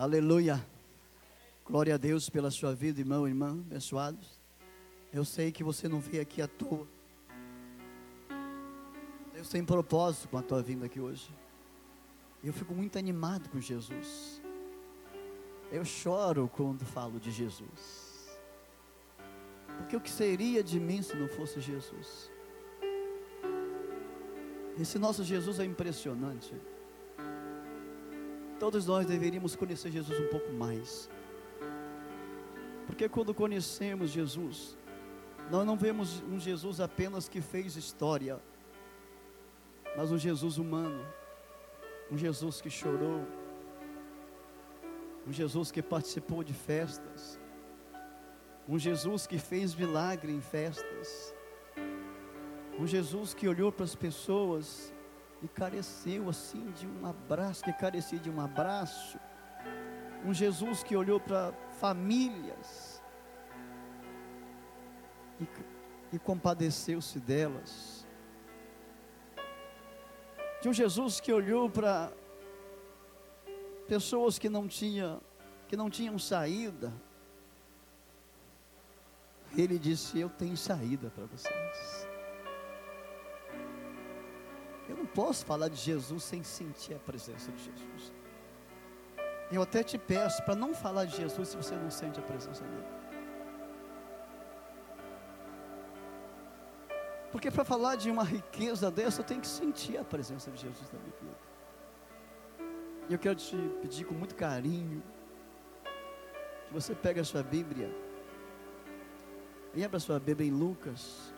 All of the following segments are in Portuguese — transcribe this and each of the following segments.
Aleluia. Glória a Deus pela sua vida, irmão irmã, abençoados. Eu sei que você não veio aqui à toa. Deus tem propósito com a tua vinda aqui hoje. Eu fico muito animado com Jesus. Eu choro quando falo de Jesus. Porque o que seria de mim se não fosse Jesus? Esse nosso Jesus é impressionante. Todos nós deveríamos conhecer Jesus um pouco mais. Porque quando conhecemos Jesus, nós não vemos um Jesus apenas que fez história, mas um Jesus humano, um Jesus que chorou, um Jesus que participou de festas, um Jesus que fez milagre em festas, um Jesus que olhou para as pessoas e careceu assim de um abraço, que carecia de um abraço, um Jesus que olhou para famílias e, e compadeceu-se delas, de um Jesus que olhou para pessoas que não tinham que não tinham saída. Ele disse: Eu tenho saída para vocês. Eu não posso falar de Jesus sem sentir a presença de Jesus. Eu até te peço para não falar de Jesus se você não sente a presença dele. Porque para falar de uma riqueza dessa, eu tenho que sentir a presença de Jesus na minha vida. E eu quero te pedir com muito carinho que você pegue a sua Bíblia e abra a sua Bíblia em Lucas.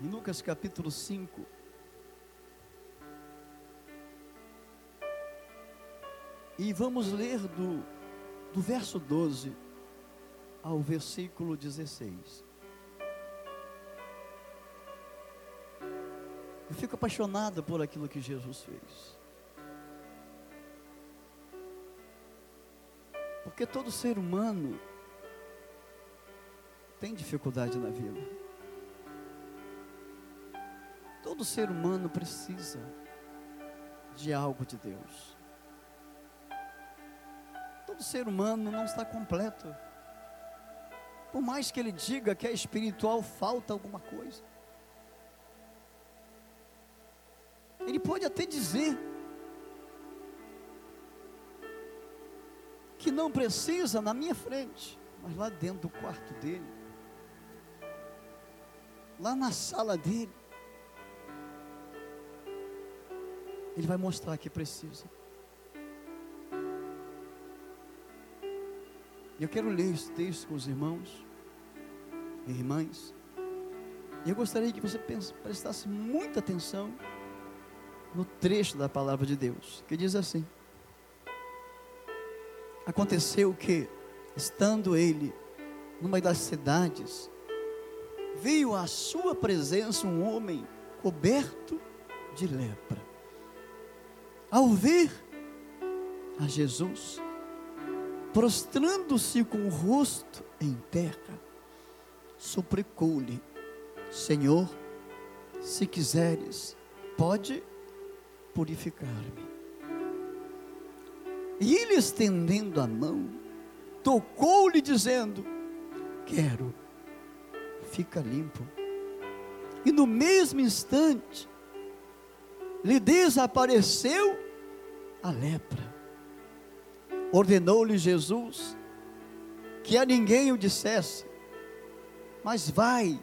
Em Lucas capítulo 5. E vamos ler do, do verso 12 ao versículo 16. Eu fico apaixonado por aquilo que Jesus fez. Porque todo ser humano tem dificuldade na vida. Todo ser humano precisa de algo de Deus. Todo ser humano não está completo. Por mais que ele diga que é espiritual, falta alguma coisa. Ele pode até dizer que não precisa na minha frente, mas lá dentro do quarto dele, lá na sala dele, ele vai mostrar que precisa. Eu quero ler esse texto com os irmãos e irmãs. E eu gostaria que você prestasse muita atenção no trecho da palavra de Deus, que diz assim: Aconteceu que, estando ele numa das cidades, veio à sua presença um homem coberto de lepra. Ao ver a Jesus, prostrando-se com o rosto em terra, suplicou-lhe: Senhor, se quiseres, pode purificar-me. E ele, estendendo a mão, tocou-lhe, dizendo: Quero, fica limpo. E no mesmo instante, lhe desapareceu a lepra ordenou-lhe Jesus que a ninguém o dissesse, mas vai,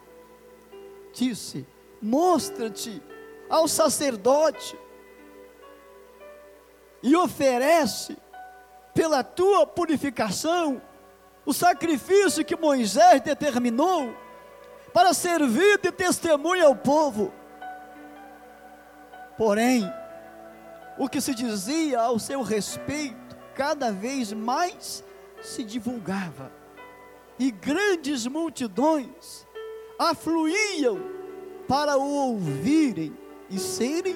disse, mostra-te ao sacerdote e oferece pela tua purificação o sacrifício que Moisés determinou para servir de testemunha ao povo. Porém, o que se dizia ao seu respeito cada vez mais se divulgava, e grandes multidões afluíam para o ouvirem e serem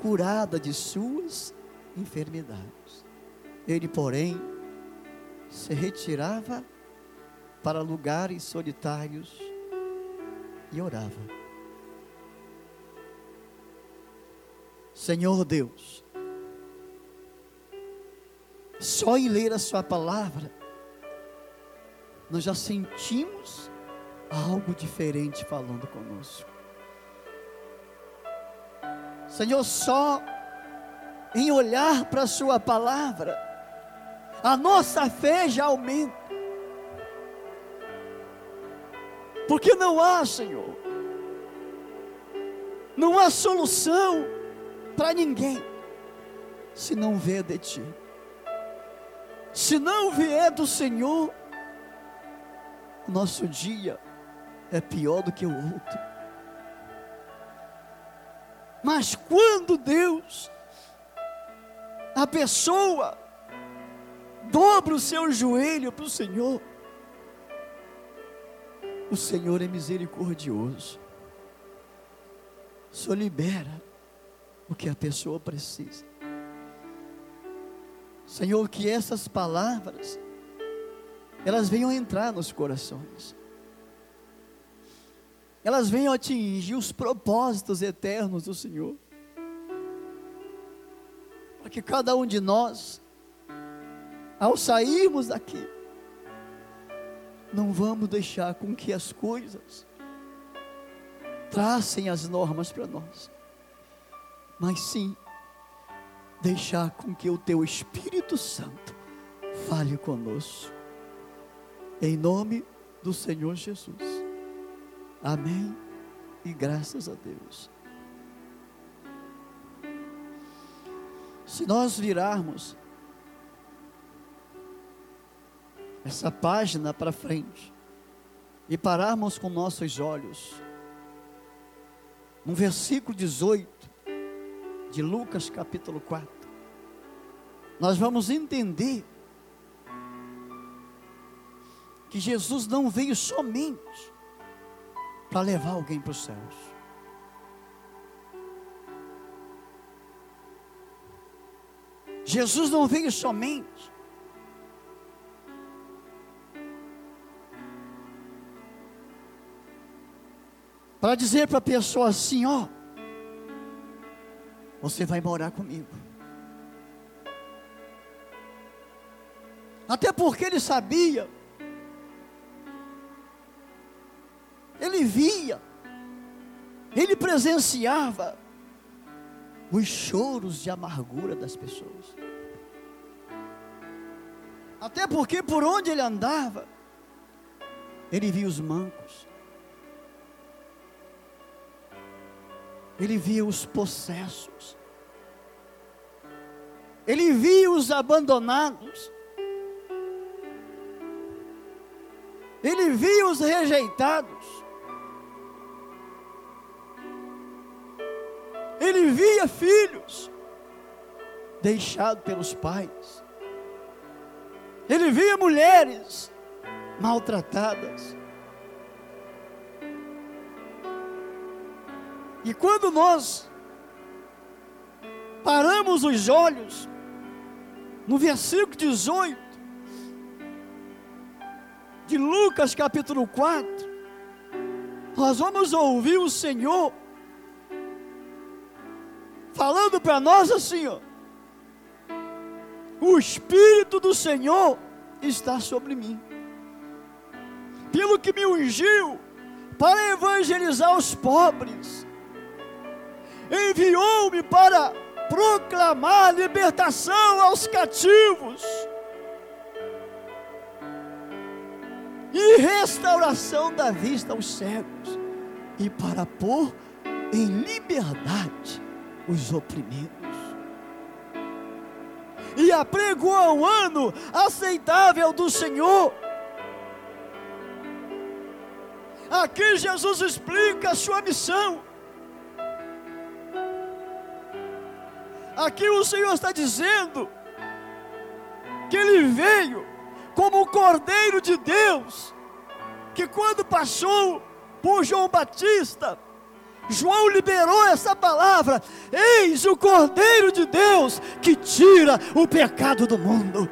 curadas de suas enfermidades. Ele, porém, se retirava para lugares solitários e orava. Senhor Deus, só em ler a Sua palavra, nós já sentimos algo diferente falando conosco. Senhor, só em olhar para a Sua palavra, a nossa fé já aumenta. Porque não há, Senhor, não há solução para ninguém se não vier de Ti. Se não vier do Senhor, o nosso dia é pior do que o outro. Mas quando Deus, a pessoa, dobra o seu joelho para o Senhor, o Senhor é misericordioso. Só libera o que a pessoa precisa. Senhor, que essas palavras elas venham entrar nos corações. Elas venham atingir os propósitos eternos do Senhor. Para que cada um de nós, ao sairmos daqui, não vamos deixar com que as coisas tracem as normas para nós, mas sim deixar com que o Teu Espírito Santo fale conosco em nome do Senhor Jesus. Amém. E graças a Deus. Se nós virarmos essa página para frente e pararmos com nossos olhos no versículo 18 de Lucas capítulo 4, nós vamos entender que Jesus não veio somente para levar alguém para os céus. Jesus não veio somente para dizer para a pessoa assim: ó, você vai morar comigo. Até porque ele sabia ele via, ele presenciava os choros de amargura das pessoas. Até porque por onde ele andava, ele via os mancos, ele via os possessos, ele via os abandonados, ele via os rejeitados, Ele via filhos deixados pelos pais. Ele via mulheres maltratadas. E quando nós paramos os olhos no versículo 18 de Lucas capítulo 4, nós vamos ouvir o Senhor falando para nós assim, ó. O Espírito do Senhor está sobre mim. Pelo que me ungiu para evangelizar os pobres, enviou-me para proclamar libertação aos cativos e restauração da vista aos cegos, e para pôr em liberdade os oprimidos. E apregoou o ano aceitável do Senhor. Aqui Jesus explica a sua missão. Aqui o Senhor está dizendo que ele veio como o Cordeiro de Deus, que quando passou por João Batista, João liberou essa palavra: Eis o Cordeiro de Deus que tira o pecado do mundo.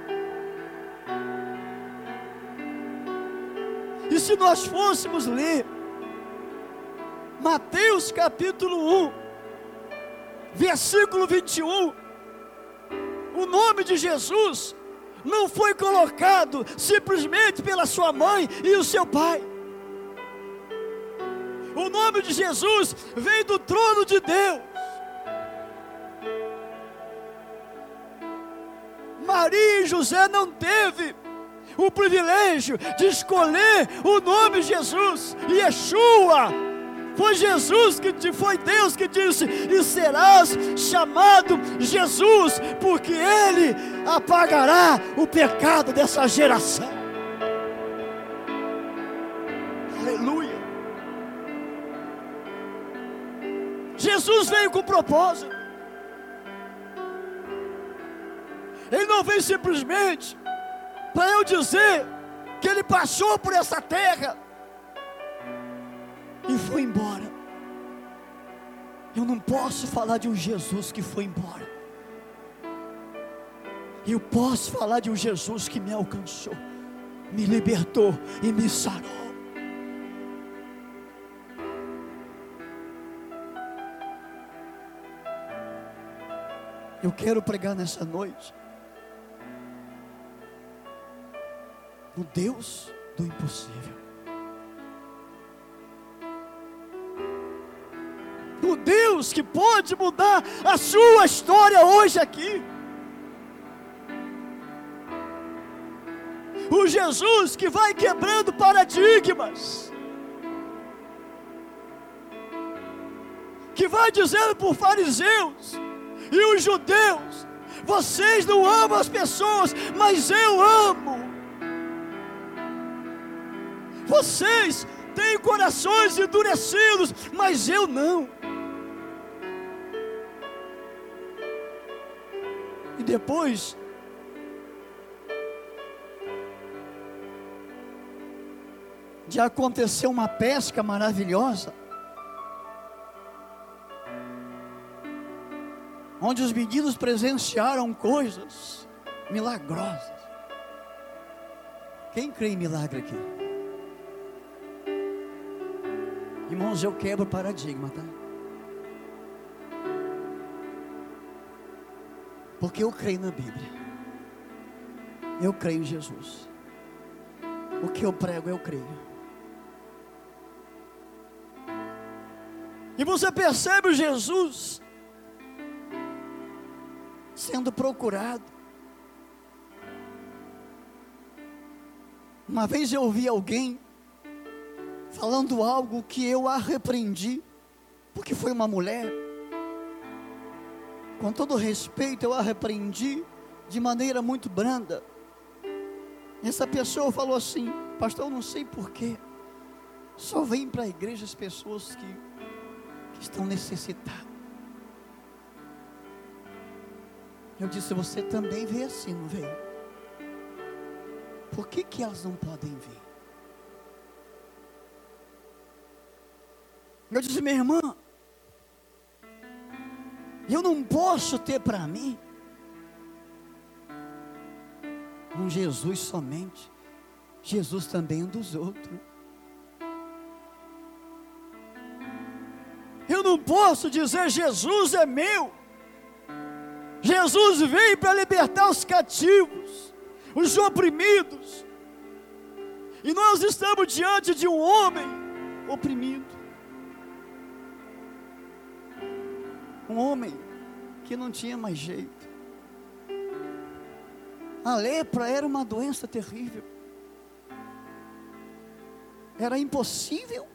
E se nós fôssemos ler Mateus capítulo 1, versículo 21, o nome de Jesus não foi colocado simplesmente pela sua mãe e o seu pai. O nome de Jesus vem do trono de Deus. Maria e José não teve o privilégio de escolher o nome de Jesus, Yeshua. Foi Jesus que te foi Deus que disse: "E serás chamado Jesus, porque ele apagará o pecado dessa geração". Aleluia. Jesus veio com propósito. Ele não veio simplesmente para eu dizer que ele passou por essa terra e foi embora. Eu não posso falar de um Jesus que foi embora. Eu posso falar de um Jesus que me alcançou, me libertou e me sarou. Eu quero pregar nessa noite o Deus do impossível. Deus que pode mudar a sua história hoje aqui. O Jesus que vai quebrando paradigmas. Que vai dizendo os fariseus e os judeus: vocês não amam as pessoas, mas eu amo. Vocês têm corações endurecidos, mas eu não. Depois, de acontecer uma pesca maravilhosa, onde os meninos presenciaram coisas milagrosas. Quem crê em milagre aqui? Irmãos, eu quebro paradigma, tá? Porque eu creio na Bíblia. Eu creio em Jesus. O que eu prego, eu creio. E você percebe o Jesus sendo procurado. Uma vez eu ouvi alguém falando algo que eu a repreendi, porque foi uma mulher. Com todo respeito, eu a repreendi de maneira muito branda. Essa pessoa falou assim: Pastor, eu não sei porquê, só vem para a igreja as pessoas que, que estão necessitadas. Eu disse: Você também vê assim, não vê? Por que, que elas não podem vir? Eu disse, minha irmã, eu não posso ter para mim um Jesus somente, Jesus também um dos outros. Eu não posso dizer Jesus é meu. Jesus veio para libertar os cativos, os oprimidos. E nós estamos diante de um homem oprimido. Um homem que não tinha mais jeito. A lepra era uma doença terrível. Era impossível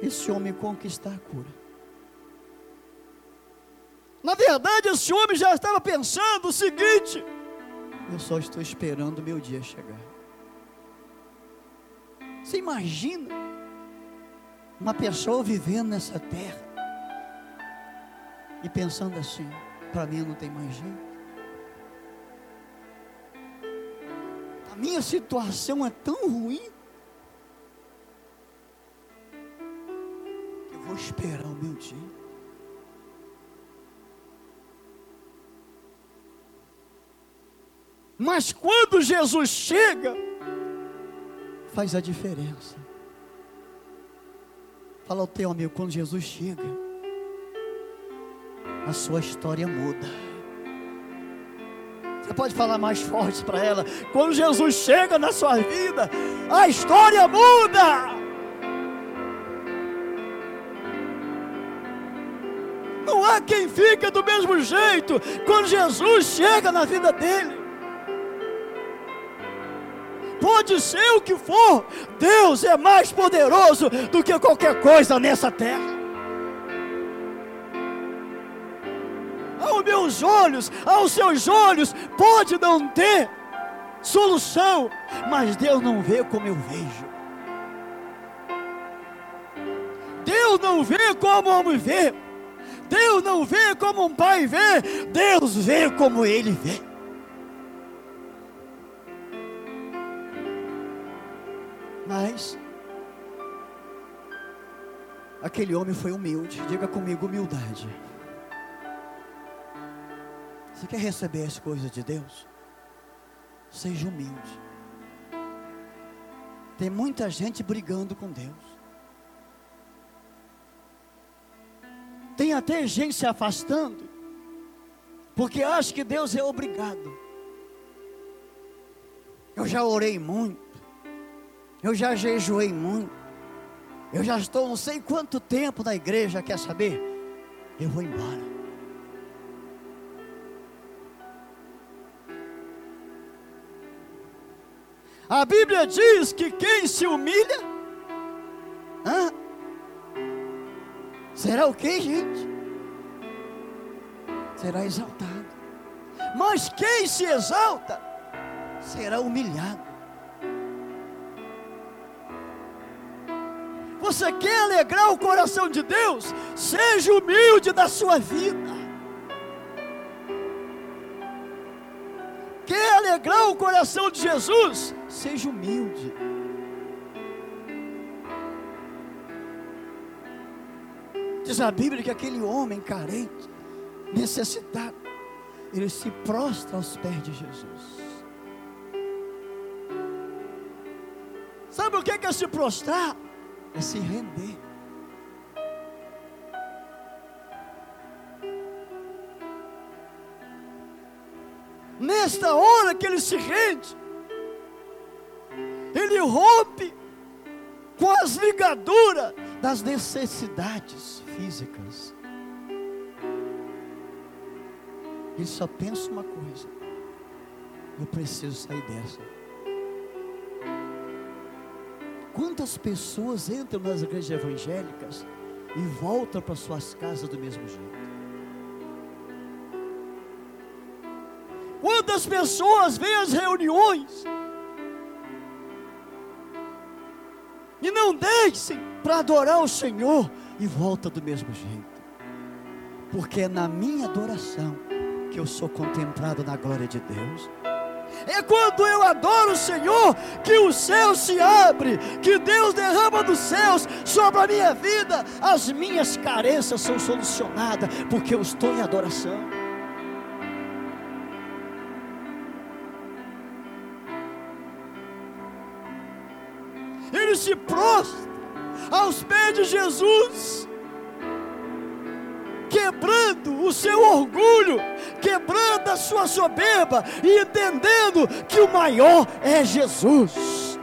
esse homem conquistar a cura. Na verdade, esse homem já estava pensando o seguinte: eu só estou esperando o meu dia chegar. Você imagina uma pessoa vivendo nessa terra, e pensando assim: para mim não tem mais jeito. A minha situação é tão ruim que eu vou esperar o meu dia. Mas quando Jesus chega, faz a diferença. Fala ao teu amigo, quando Jesus chega, a sua história muda. Você pode falar mais forte para ela. Quando Jesus chega na sua vida, a história muda. Não há quem fica do mesmo jeito quando Jesus chega na vida dele. Pode ser o que for, Deus é mais poderoso do que qualquer coisa nessa terra. Aos meus olhos, aos seus olhos, pode não ter solução, mas Deus não vê como eu vejo. Deus não vê como homem vê. Deus não vê como um pai vê. Deus vê como ele vê. Mas aquele homem foi humilde. Diga comigo humildade. Você quer receber as coisas de Deus? Seja humilde. Tem muita gente brigando com Deus. Tem até gente se afastando, porque acha que Deus é obrigado. Eu já orei muito, eu já jejuei muito, eu já estou não sei quanto tempo na igreja, quer saber? Eu vou embora. A Bíblia diz que quem se humilha, hã? será o que, gente? Será exaltado. Mas quem se exalta, será humilhado. Você quer alegrar o coração de Deus? Seja humilde na sua vida. quer alegrar o coração de Jesus, seja humilde. Diz a Bíblia que aquele homem carente, necessitado, ele se prostra aos pés de Jesus. Sabe o que é se prostrar? É se render. nesta hora que ele se rende, rompe com as ligaduras das necessidades físicas. Ele só pensa uma coisa: eu preciso sair dessa. Quantas pessoas entram nas igrejas evangélicas e voltam para suas casas do mesmo jeito? Quantas pessoas vêm às reuniões e não deixem para adorar o Senhor e volta do mesmo jeito, porque é na minha adoração que eu sou contemplado na glória de Deus. É quando eu adoro o Senhor que o céu se abre, que Deus derrama dos céus sobre a minha vida, as minhas carências são solucionadas, porque eu estou em adoração. Se prostra aos pés de Jesus, quebrando o seu orgulho, quebrando a sua soberba e entendendo que o maior é Jesus.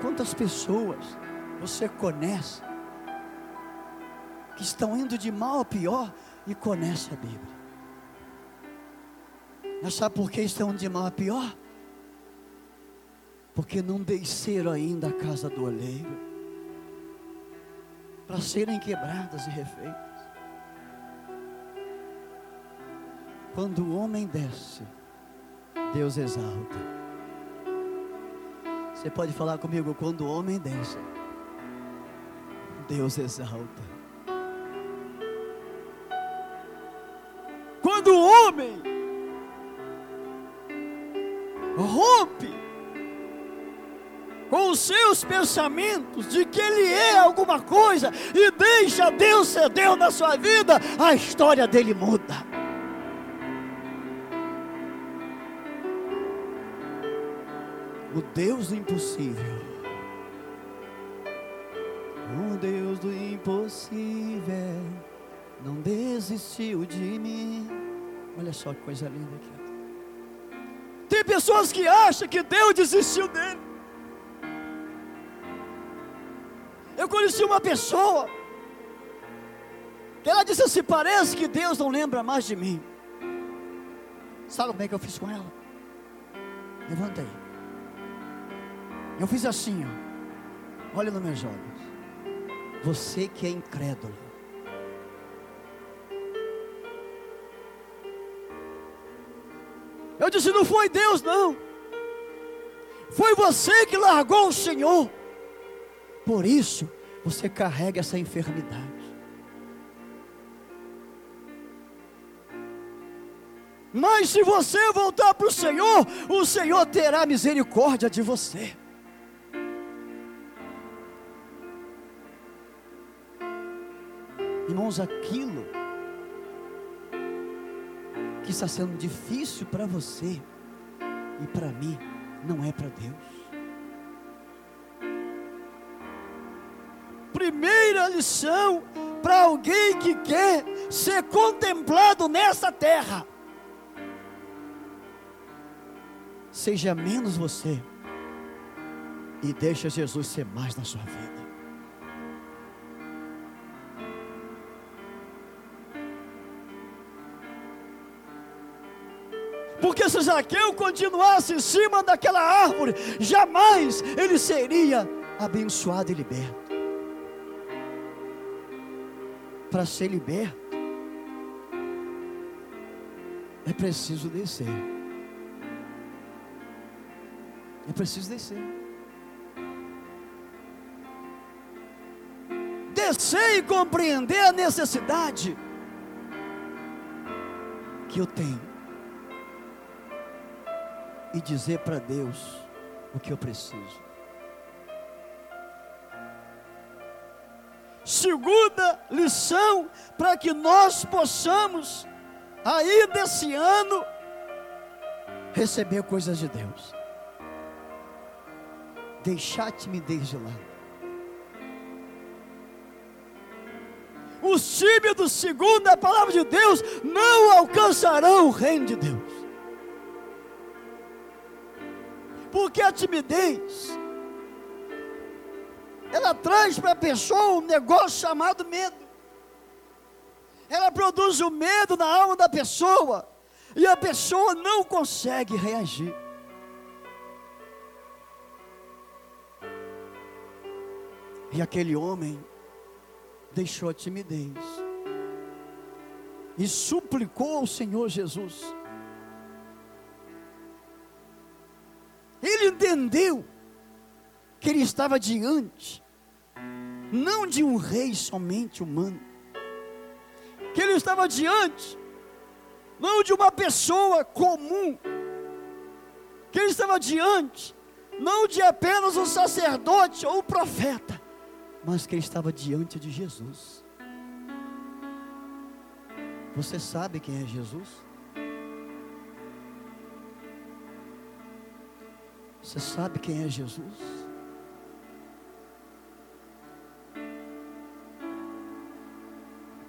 Quantas pessoas você conhece que estão indo de mal a pior e conhece a Bíblia? Mas sabe por que estão de mal a pior? Porque não desceram ainda a casa do oleiro para serem quebradas e refeitas. Quando o homem desce, Deus exalta. Você pode falar comigo quando o homem desce, Deus exalta. Os seus pensamentos de que ele é alguma coisa e deixa Deus ser Deus na sua vida, a história dele muda. O Deus do impossível. O Deus do impossível não desistiu de mim. Olha só que coisa linda aqui. Tem pessoas que acham que Deus desistiu dele. Eu conheci uma pessoa que ela disse assim: parece que Deus não lembra mais de mim. Sabe como é que eu fiz com ela? Levantei. Eu fiz assim, ó. Olha nos meus olhos. Você que é incrédulo. Eu disse: não foi Deus, não. Foi você que largou o Senhor. Por isso, você carrega essa enfermidade. Mas se você voltar para o Senhor, o Senhor terá misericórdia de você. Irmãos, aquilo que está sendo difícil para você e para mim, não é para Deus. Lição para alguém que quer ser contemplado nessa terra Seja menos você e deixa Jesus ser mais na sua vida. Porque se Zaqueu continuasse em cima daquela árvore, jamais ele seria abençoado e liberto. Para ser liberto, é preciso descer. Eu preciso descer. Descer e compreender a necessidade que eu tenho. E dizer para Deus o que eu preciso. Segunda lição para que nós possamos, aí desse ano, receber coisas de Deus deixar a timidez de lado. Os tímidos, segundo a palavra de Deus, não alcançarão o reino de Deus. Porque a timidez, ela traz para a pessoa um negócio chamado medo. Ela produz o medo na alma da pessoa, e a pessoa não consegue reagir. E aquele homem deixou a timidez e suplicou ao Senhor Jesus. Ele entendeu que ele estava diante, não de um rei somente humano, que ele estava diante, não de uma pessoa comum, que ele estava diante, não de apenas um sacerdote ou um profeta, mas que ele estava diante de Jesus. Você sabe quem é Jesus? Você sabe quem é Jesus?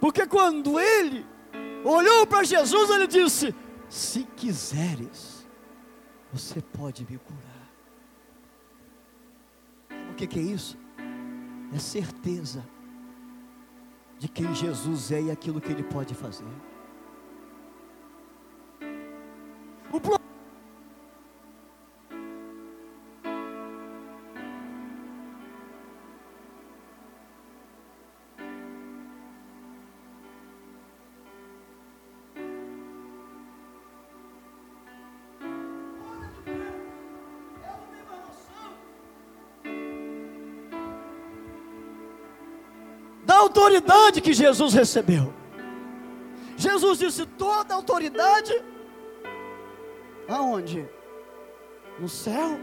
Porque quando ele olhou para Jesus, ele disse: Se quiseres, você pode me curar. O que, que é isso? é certeza de quem Jesus é e aquilo que Ele pode fazer. Autoridade que Jesus recebeu. Jesus disse: toda autoridade, aonde? No céu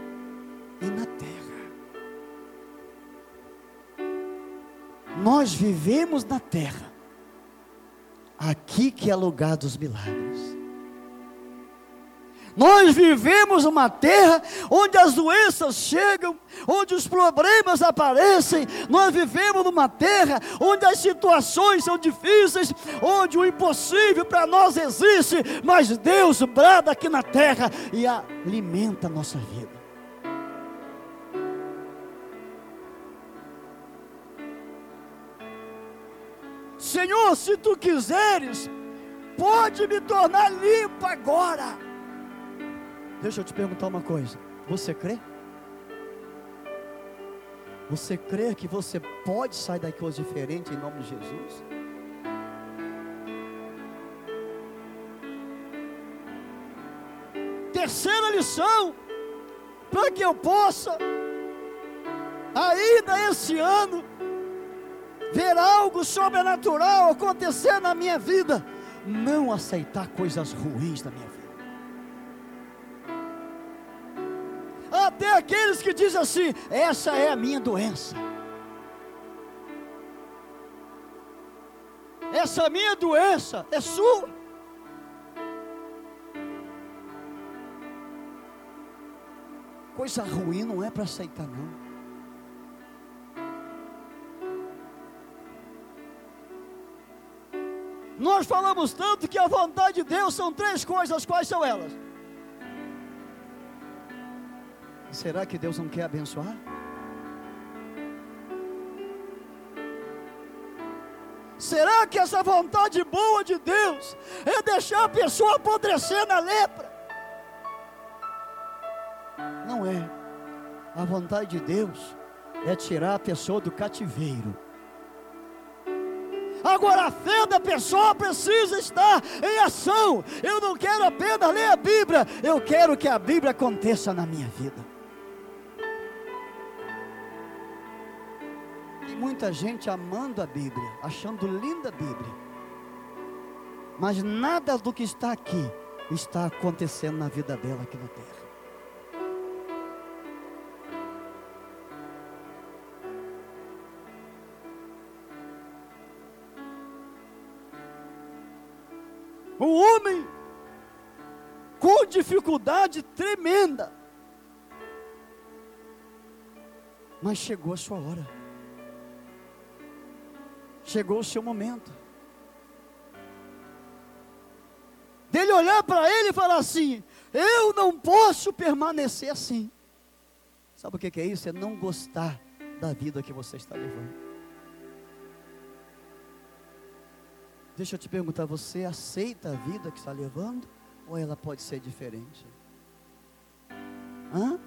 e na terra. Nós vivemos na terra, aqui que é lugar dos milagres. Nós vivemos uma terra onde as doenças chegam, onde os problemas aparecem. Nós vivemos numa terra onde as situações são difíceis, onde o impossível para nós existe, mas Deus brada aqui na terra e alimenta a nossa vida. Senhor, se tu quiseres, pode me tornar limpo agora. Deixa eu te perguntar uma coisa: você crê? Você crê que você pode sair daqui coisa diferente em nome de Jesus? Terceira lição, para que eu possa, ainda esse ano, ver algo sobrenatural acontecer na minha vida, não aceitar coisas ruins da minha vida. Aqueles que dizem assim: essa é a minha doença. Essa minha doença é sua. Coisa ruim não é para aceitar, não. Nós falamos tanto que a vontade de Deus são três coisas, quais são elas? Será que Deus não quer abençoar? Será que essa vontade boa de Deus é deixar a pessoa apodrecer na lepra? Não é. A vontade de Deus é tirar a pessoa do cativeiro. Agora a fé da pessoa precisa estar em ação. Eu não quero apenas ler a Bíblia, eu quero que a Bíblia aconteça na minha vida. Muita gente amando a Bíblia, achando linda a Bíblia, mas nada do que está aqui está acontecendo na vida dela aqui na terra. Um homem com dificuldade tremenda, mas chegou a sua hora chegou o seu momento. Dele olhar para ele e falar assim: Eu não posso permanecer assim. Sabe o que é isso? É não gostar da vida que você está levando. Deixa eu te perguntar: você aceita a vida que está levando? Ou ela pode ser diferente? Hã?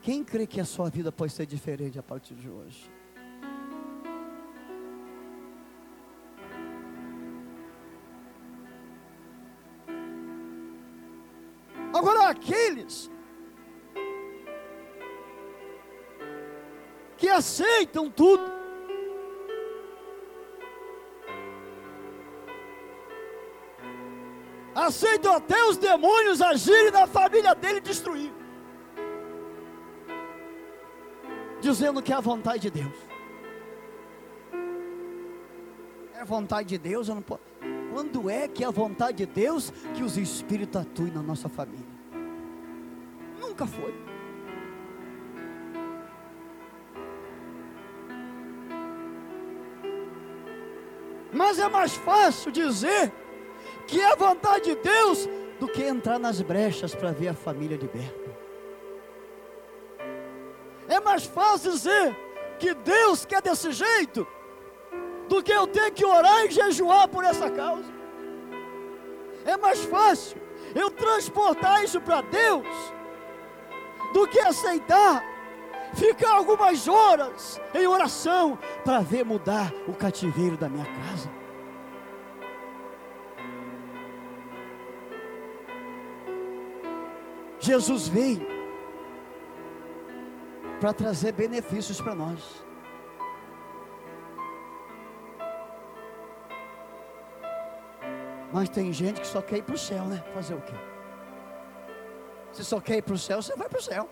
Quem crê que a sua vida pode ser diferente a partir de hoje? Aqueles que aceitam tudo, aceitam até os demônios agirem na família dele e destruir, dizendo que é a vontade de Deus. É a vontade de Deus, eu não posso. Quando é que é a vontade de Deus que os espíritos atuem na nossa família? Nunca foi. Mas é mais fácil dizer que é a vontade de Deus do que entrar nas brechas para ver a família liberta. É mais fácil dizer que Deus quer desse jeito do que eu ter que orar e jejuar por essa causa. É mais fácil eu transportar isso para Deus do que aceitar ficar algumas horas em oração para ver mudar o cativeiro da minha casa. Jesus veio para trazer benefícios para nós. Mas tem gente que só quer ir para o céu, né? Fazer o quê? Se só quer ir para o céu, você vai para o céu.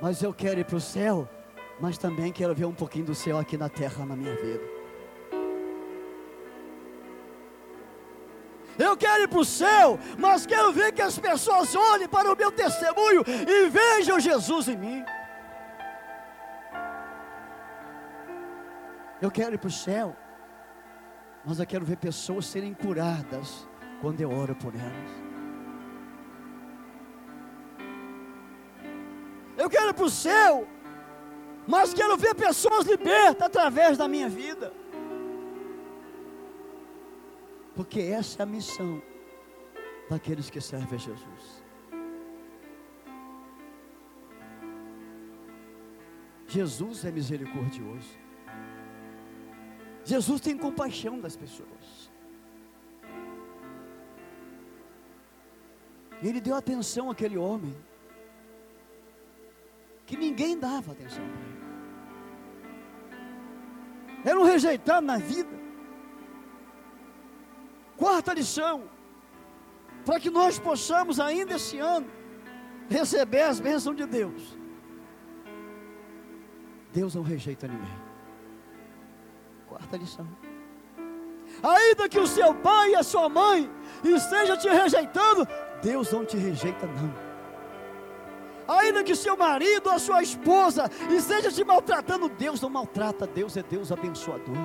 Mas eu quero ir para o céu, mas também quero ver um pouquinho do céu aqui na terra, na minha vida. Eu quero ir para o céu, mas quero ver que as pessoas olhem para o meu testemunho e vejam Jesus em mim. Eu quero ir para o céu, mas eu quero ver pessoas serem curadas quando eu oro por elas. Quero para o céu, mas quero ver pessoas libertas através da minha vida. Porque essa é a missão daqueles que servem a Jesus. Jesus é misericordioso. Jesus tem compaixão das pessoas. Ele deu atenção àquele homem que ninguém dava atenção para ele. Era um rejeitado na vida. Quarta lição, para que nós possamos ainda esse ano receber as bênçãos de Deus. Deus não rejeita ninguém. Quarta lição. Ainda que o seu pai e a sua mãe estejam te rejeitando, Deus não te rejeita, não. Ainda que seu marido ou a sua esposa esteja te maltratando, Deus não maltrata, Deus é Deus abençoador.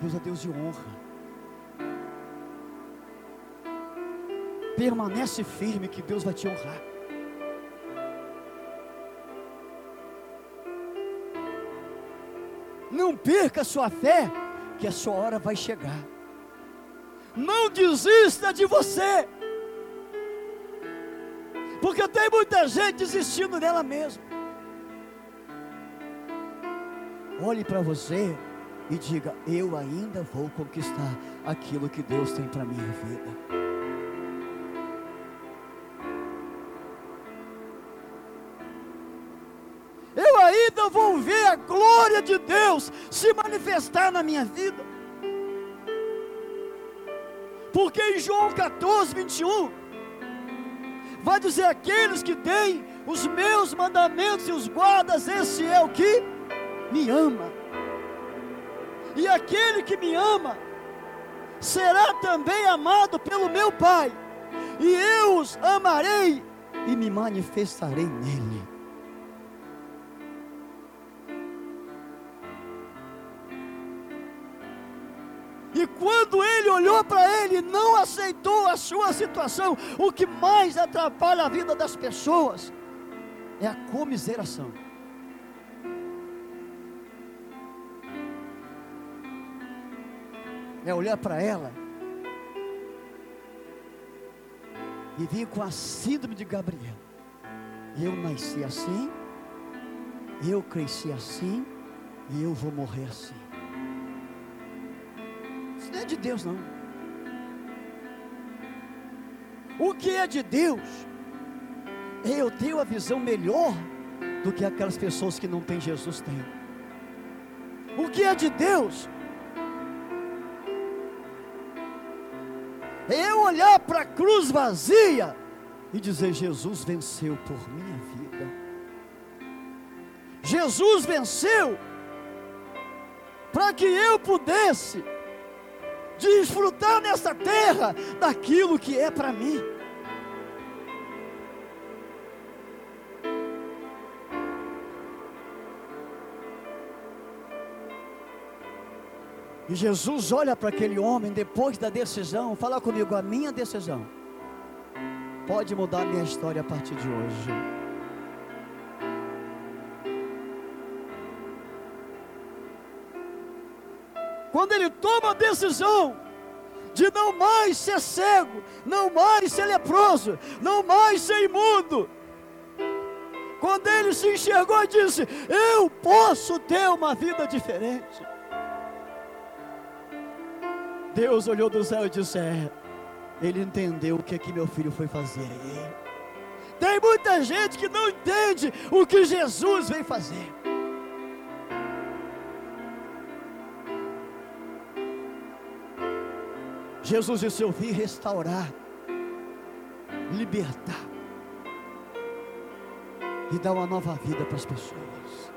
Deus é Deus de honra. Permanece firme que Deus vai te honrar. Não perca a sua fé, que a sua hora vai chegar. Não desista de você. Porque tem muita gente desistindo dela mesma. Olhe para você e diga: Eu ainda vou conquistar aquilo que Deus tem para minha vida. Eu ainda vou ver a glória de Deus se manifestar na minha vida. Porque em João 14, 21, vai dizer: aqueles que têm os meus mandamentos e os guardas, esse é o que me ama. E aquele que me ama será também amado pelo meu Pai, e eu os amarei e me manifestarei nele. E quando olhou para ele, não aceitou a sua situação. O que mais atrapalha a vida das pessoas é a comiseração. É olhar para ela e vir com a síndrome de Gabriel. Eu nasci assim, eu cresci assim e eu vou morrer assim é de Deus, não. O que é de Deus eu ter uma visão melhor do que aquelas pessoas que não têm Jesus têm. O que é de Deus eu olhar para a cruz vazia e dizer: Jesus venceu por minha vida. Jesus venceu para que eu pudesse desfrutar nessa terra daquilo que é para mim. E Jesus olha para aquele homem depois da decisão, fala comigo, a minha decisão pode mudar a minha história a partir de hoje. Quando ele toma a decisão de não mais ser cego, não mais ser leproso, não mais ser imundo, quando ele se enxergou e disse: Eu posso ter uma vida diferente. Deus olhou do céu e disse: É, ele entendeu o que é que meu filho foi fazer. Tem muita gente que não entende o que Jesus veio fazer. Jesus disse: Eu vim restaurar, libertar e dar uma nova vida para as pessoas.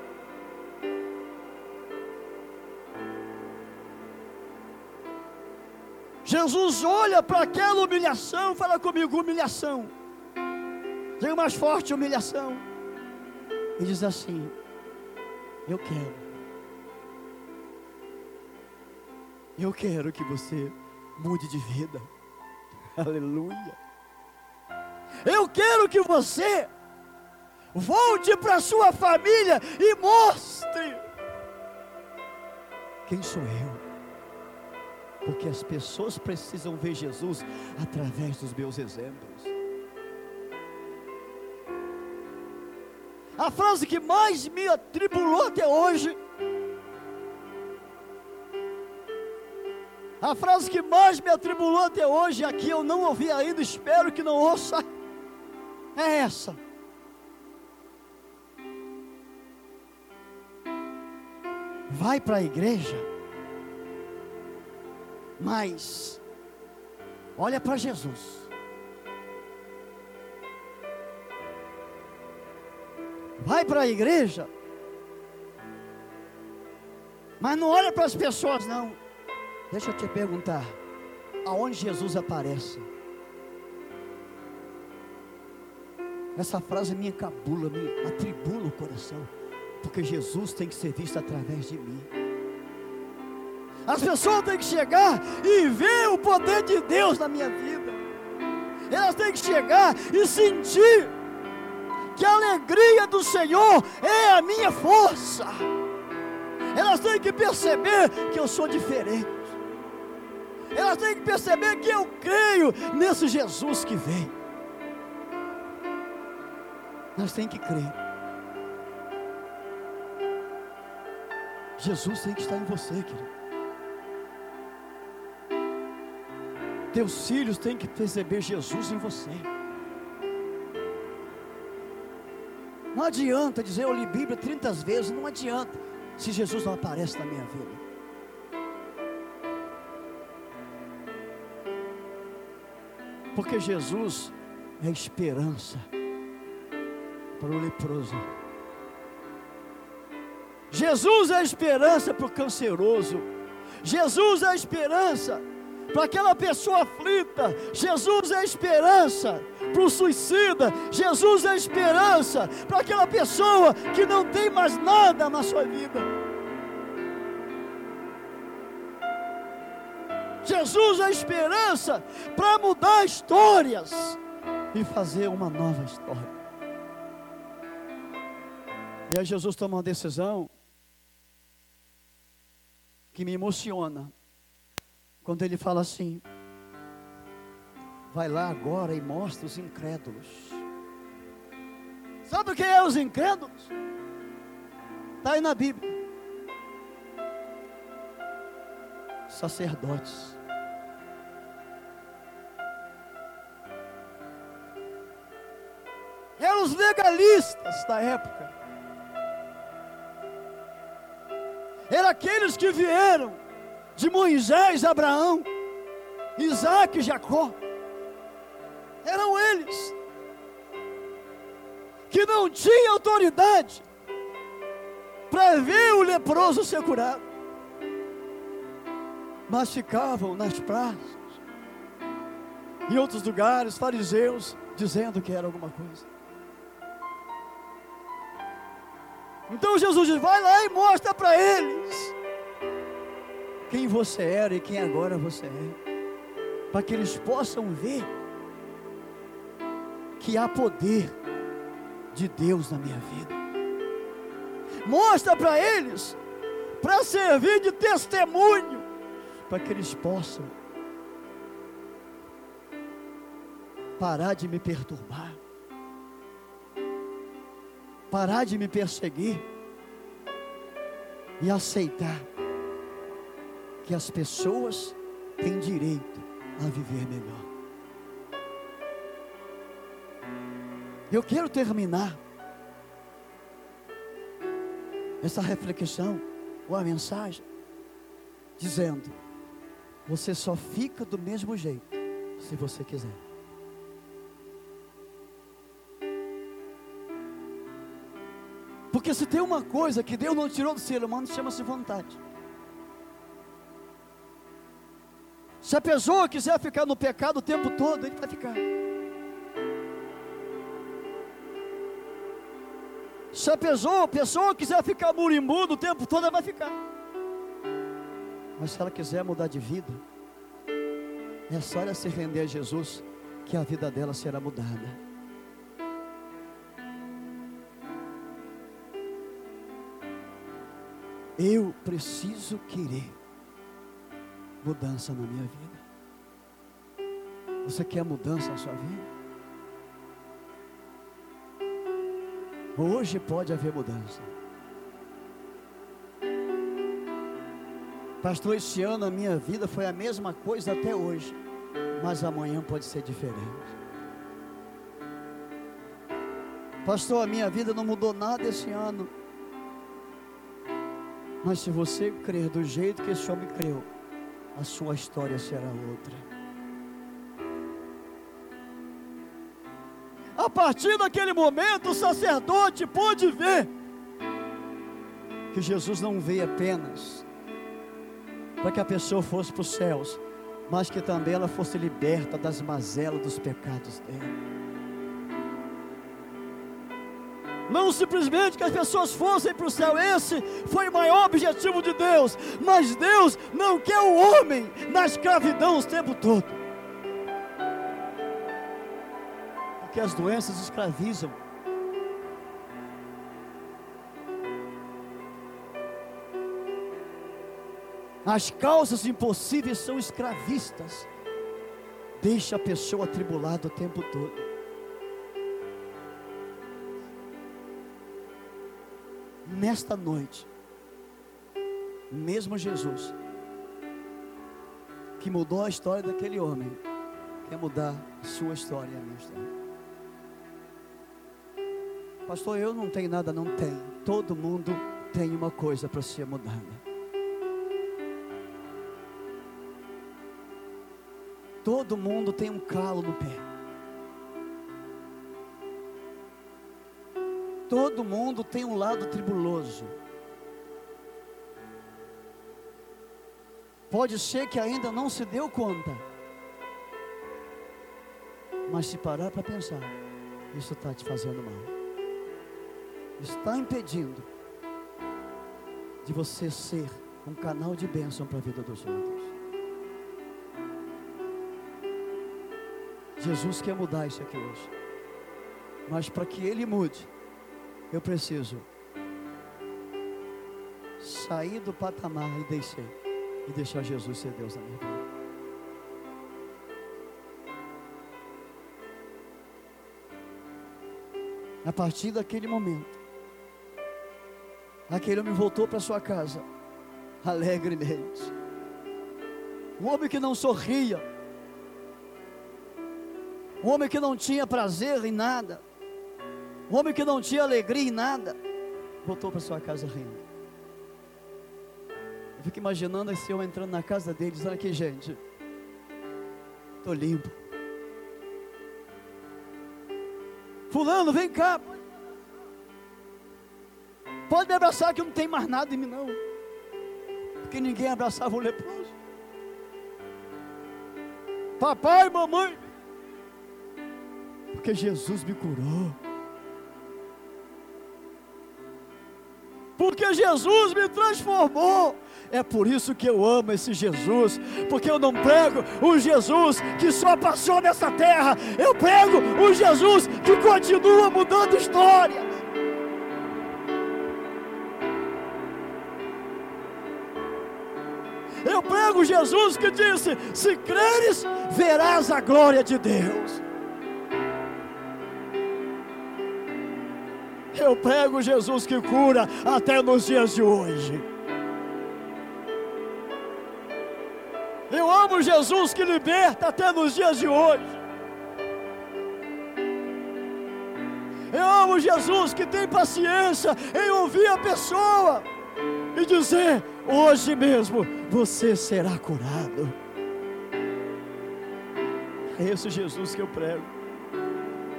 Jesus olha para aquela humilhação, fala comigo, humilhação. Diga mais forte, humilhação. E diz assim: Eu quero. Eu quero que você mude de vida. Aleluia. Eu quero que você volte para sua família e mostre quem sou eu. Porque as pessoas precisam ver Jesus através dos meus exemplos. A frase que mais me atribulou até hoje. A frase que mais me atribulou até hoje, aqui eu não ouvi ainda, espero que não ouça, é essa. Vai para a igreja, mas olha para Jesus. vai para a igreja, mas não olha para as pessoas, não. Deixa eu te perguntar: aonde Jesus aparece? Essa frase me encabula, me atribula o coração, porque Jesus tem que ser visto através de mim. As pessoas têm que chegar e ver o poder de Deus na minha vida. Elas têm que chegar e sentir que a alegria do Senhor é a minha força. Elas têm que perceber que eu sou diferente. Elas têm que perceber que eu creio nesse Jesus que vem. Nós temos que crer. Jesus tem que estar em você, querido. Teus filhos têm que perceber Jesus em você. Não adianta dizer eu li Bíblia 30 vezes, não adianta se Jesus não aparece na minha vida. Porque Jesus é esperança para o leproso. Jesus é esperança para o canceroso. Jesus é esperança para aquela pessoa aflita. Jesus é esperança para o suicida. Jesus é esperança para aquela pessoa que não tem mais nada na sua vida. Jesus é esperança para mudar histórias e fazer uma nova história. E aí Jesus toma uma decisão que me emociona. Quando ele fala assim: Vai lá agora e mostra os incrédulos. Sabe o que é os incrédulos? Está aí na Bíblia. Sacerdotes. Eram os legalistas da época. Eram aqueles que vieram de Moisés, Abraão, Isaac e Jacó. Eram eles que não tinham autoridade para ver o leproso ser curado, mas ficavam nas praças, em outros lugares, fariseus, dizendo que era alguma coisa. Então Jesus diz: vai lá e mostra para eles quem você era e quem agora você é, para que eles possam ver que há poder de Deus na minha vida. Mostra para eles, para servir de testemunho, para que eles possam parar de me perturbar, parar de me perseguir e aceitar que as pessoas têm direito a viver melhor. Eu quero terminar essa reflexão ou a mensagem dizendo: você só fica do mesmo jeito se você quiser. Porque se tem uma coisa que Deus não tirou do ser humano, chama-se vontade. Se a pessoa quiser ficar no pecado o tempo todo, ele vai ficar. Se a pessoa, a pessoa quiser ficar murimundo o tempo todo, ela vai ficar. Mas se ela quiser mudar de vida, é só ela se render a Jesus, que a vida dela será mudada. Eu preciso querer mudança na minha vida. Você quer mudança na sua vida? Hoje pode haver mudança. Pastor, esse ano a minha vida foi a mesma coisa até hoje, mas amanhã pode ser diferente. Pastor, a minha vida não mudou nada esse ano. Mas se você crer do jeito que esse homem creu, a sua história será outra. A partir daquele momento, o sacerdote pôde ver que Jesus não veio apenas para que a pessoa fosse para os céus, mas que também ela fosse liberta das mazelas dos pecados dela. Não simplesmente que as pessoas fossem para o céu, esse foi o maior objetivo de Deus, mas Deus não quer o homem na escravidão o tempo todo. porque as doenças escravizam. As causas impossíveis são escravistas. Deixa a pessoa atribulada o tempo todo. Nesta noite, mesmo Jesus, que mudou a história daquele homem, quer mudar a sua história e a minha história. Pastor, eu não tenho nada, não tem. Todo mundo tem uma coisa para ser mudada. Todo mundo tem um calo no pé. Todo mundo tem um lado tribuloso. Pode ser que ainda não se deu conta. Mas se parar para pensar, isso está te fazendo mal está impedindo de você ser um canal de bênção para a vida dos outros. Jesus quer mudar isso aqui hoje. Mas para que ele mude, eu preciso sair do patamar e descer e deixar Jesus ser Deus na minha vida. A partir daquele momento, Aquele homem voltou para sua casa, alegremente. Um homem que não sorria, um homem que não tinha prazer em nada, um homem que não tinha alegria em nada, voltou para sua casa rindo. Eu fico imaginando esse homem entrando na casa dele, dizendo aqui, gente, estou limpo. Fulano, vem cá. Pode me abraçar que não tem mais nada em mim, não. Porque ninguém abraçava o leproso. Papai, mamãe. Porque Jesus me curou. Porque Jesus me transformou. É por isso que eu amo esse Jesus, porque eu não prego o Jesus que só passou nessa terra, eu prego o Jesus que continua mudando história. Eu prego Jesus que disse: Se creres, verás a glória de Deus. Eu prego Jesus que cura até nos dias de hoje. Eu amo Jesus que liberta até nos dias de hoje. Eu amo Jesus que tem paciência em ouvir a pessoa e dizer: hoje mesmo você será curado. É esse Jesus que eu prego.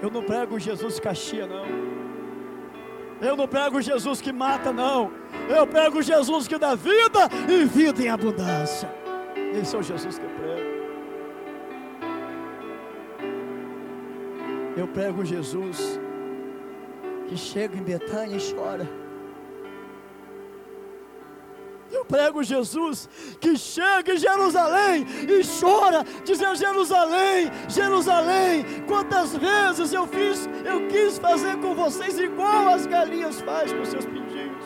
Eu não prego Jesus caixia, não. Eu não prego Jesus que mata, não. Eu prego Jesus que dá vida e vida em abundância. Esse é o Jesus que eu prego. Eu prego Jesus que chega em Betânia e chora prego Jesus que chega em Jerusalém e chora, dizendo Jerusalém, Jerusalém, quantas vezes eu fiz, eu quis fazer com vocês igual as galinhas fazem com seus pintinhos.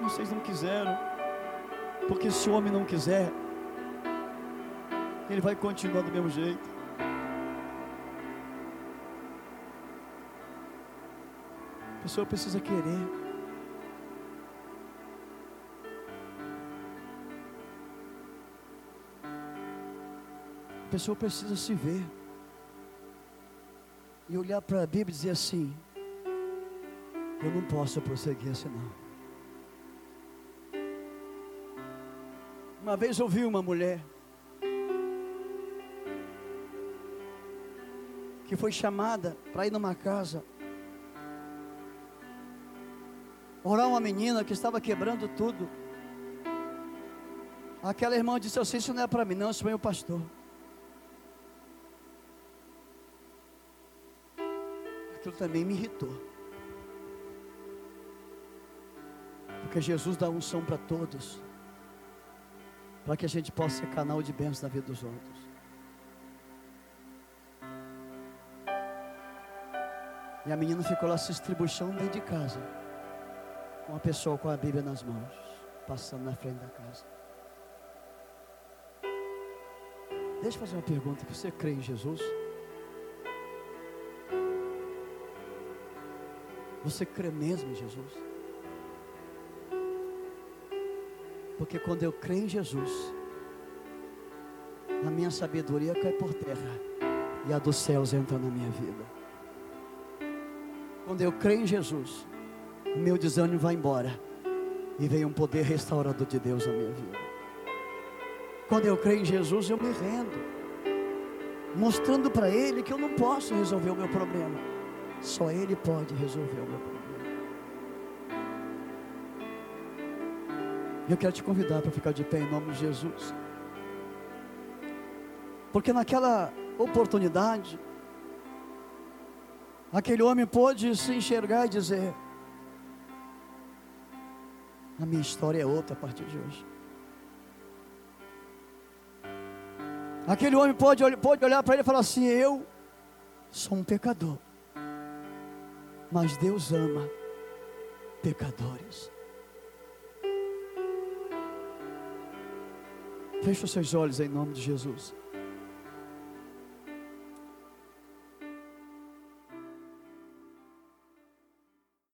Vocês não quiseram, porque se o homem não quiser, ele vai continuar do mesmo jeito. A pessoa precisa querer. Pessoa precisa se ver. E olhar para a Bíblia e dizer assim: Eu não posso prosseguir assim não. Uma vez ouvi uma mulher que foi chamada para ir numa casa orar uma menina que estava quebrando tudo. Aquela irmã disse assim: Isso não é para mim, não, isso é o pastor. Aquilo também me irritou. Porque Jesus dá unção para todos, para que a gente possa ser canal de bênção na vida dos outros. E a menina ficou lá se estribuchando dentro de casa uma pessoa com a Bíblia nas mãos, passando na frente da casa. Deixa eu fazer uma pergunta: você crê em Jesus? Você crê mesmo em Jesus? Porque quando eu creio em Jesus, a minha sabedoria cai por terra e a dos céus entra na minha vida. Quando eu creio em Jesus, o meu desânimo vai embora e vem um poder restaurador de Deus na minha vida. Quando eu creio em Jesus, eu me rendo, mostrando para Ele que eu não posso resolver o meu problema, só Ele pode resolver o meu problema. Eu quero te convidar para ficar de pé em nome de Jesus, porque naquela oportunidade, aquele homem pôde se enxergar e dizer: a minha história é outra a partir de hoje. Aquele homem pode, pode olhar para ele e falar assim: Eu sou um pecador, mas Deus ama pecadores. Feche os seus olhos em nome de Jesus.